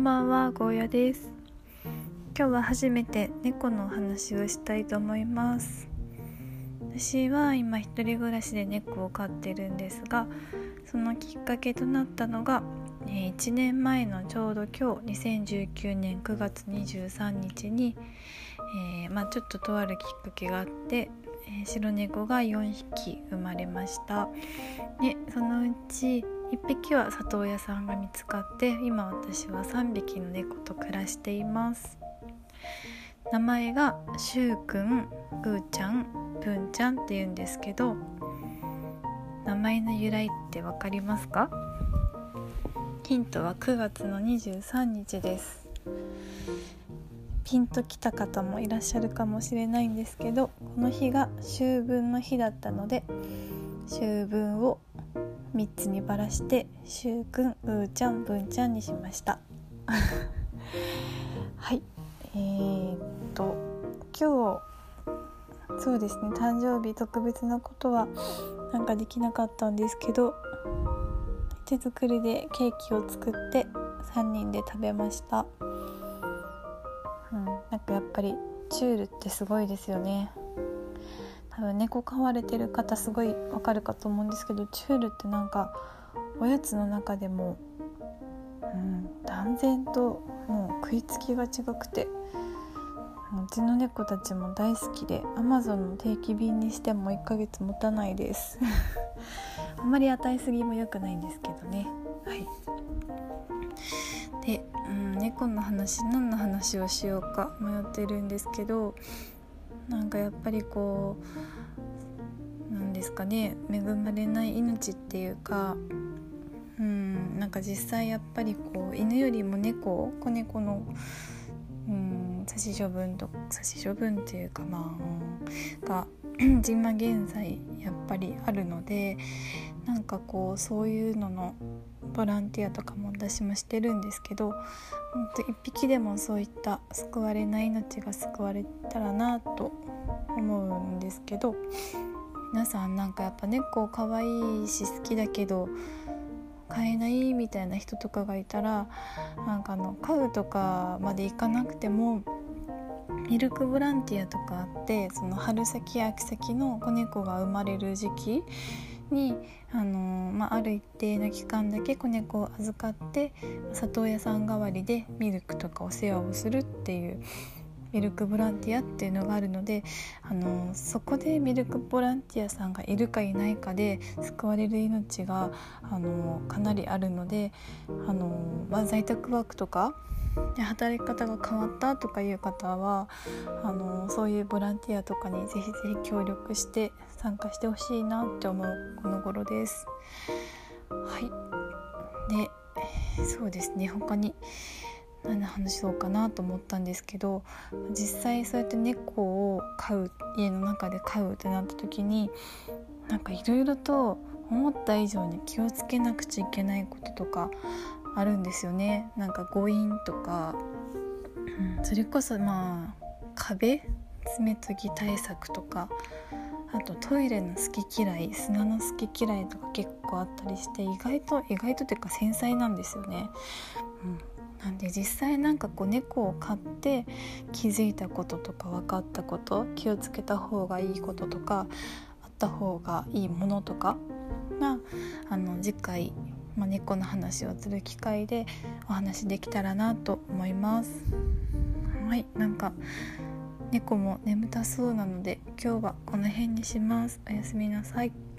んばんは、ゴーヤです。今日は初めて猫のお話をしたいと思います。私は今一人暮らしで猫を飼ってるんですが、そのきっかけとなったのが、1年前のちょうど今日2019年9月23日に、えー、まあ、ちょっととあるきっかけがあって、白猫が4匹生まれましたでそのうち1匹は里親さんが見つかって今私は3匹の猫と暮らしています。名前がしゅうくんうーちゃんぷんちゃんって言うんですけど名前の由来って分かりますか？ヒントは9月の23日です。ピンときた方もいらっしゃるかもしれないんですけどこの日が秋分の日だったので秋分を3つにばらしてしゅうくんうーちゃんぶんちゃんにしました。はい。えー、っと今日そうですね誕生日特別なことはなんかできなかったんですけど手作りでケーキを作って3人で食べました。うんなんかやっぱりチュールってすごいですよね。多分猫飼われてる方すごいわかるかと思うんですけどチュールってなんかおやつの中でも、うん、断然ともう食いつきが違くてうちの猫たちも大好きで Amazon の定期便にしても1ヶ月持たないです。あんまり与えすぎも良くないんですけどね。はい。で、うん、猫の話何の話をしようか迷ってるんですけどなんかやっぱりこうなんですかね恵まれない命っていうかうんなんか実際やっぱりこう犬よりも猫子猫の殺処分と殺処分っていうかまあ、が 今現在やっぱりあるのでなんかこうそういうののボランティアとかも私もしてるんですけどほんと一匹でもそういった救われない命が救われたらなと思うんですけど皆さんなんかやっぱ猫可愛いし好きだけど飼えないみたいな人とかがいたらなんかあの飼うとかまでいかなくてもミルクボランティアとかあってその春先秋先の子猫が生まれる時期にあの、まあ、ある一定の期間だけ子猫を預かって里親さん代わりでミルクとかお世話をするっていうミルクボランティアっていうのがあるのであのそこでミルクボランティアさんがいるかいないかで救われる命があのかなりあるのであの、まあ、在宅ワークとかで働き方が変わったとかいう方はあのそういうボランティアとかにぜひぜひ協力して参加してほしいなって思うこの頃です。はいでそうですね他に何の話そうかなと思ったんですけど実際そうやって猫を飼う家の中で飼うってなった時になんかいろいろと思った以上に気をつけなくちゃいけないこととかあるんですよねなんか誤飲とか、うん、それこそまあ壁爪研ぎ対策とかあとトイレの好き嫌い砂の好き嫌いとか結構あったりして意外と意外とというか繊細なんですよね。うん、なんで実際なんかこう猫を飼って気づいたこととか分かったこと気をつけた方がいいこととかあった方がいいものとかがあの次回まあ、猫の話をする機会でお話できたらなと思います。はいなんか猫も眠たそうなので今日はこの辺にします。おやすみなさい。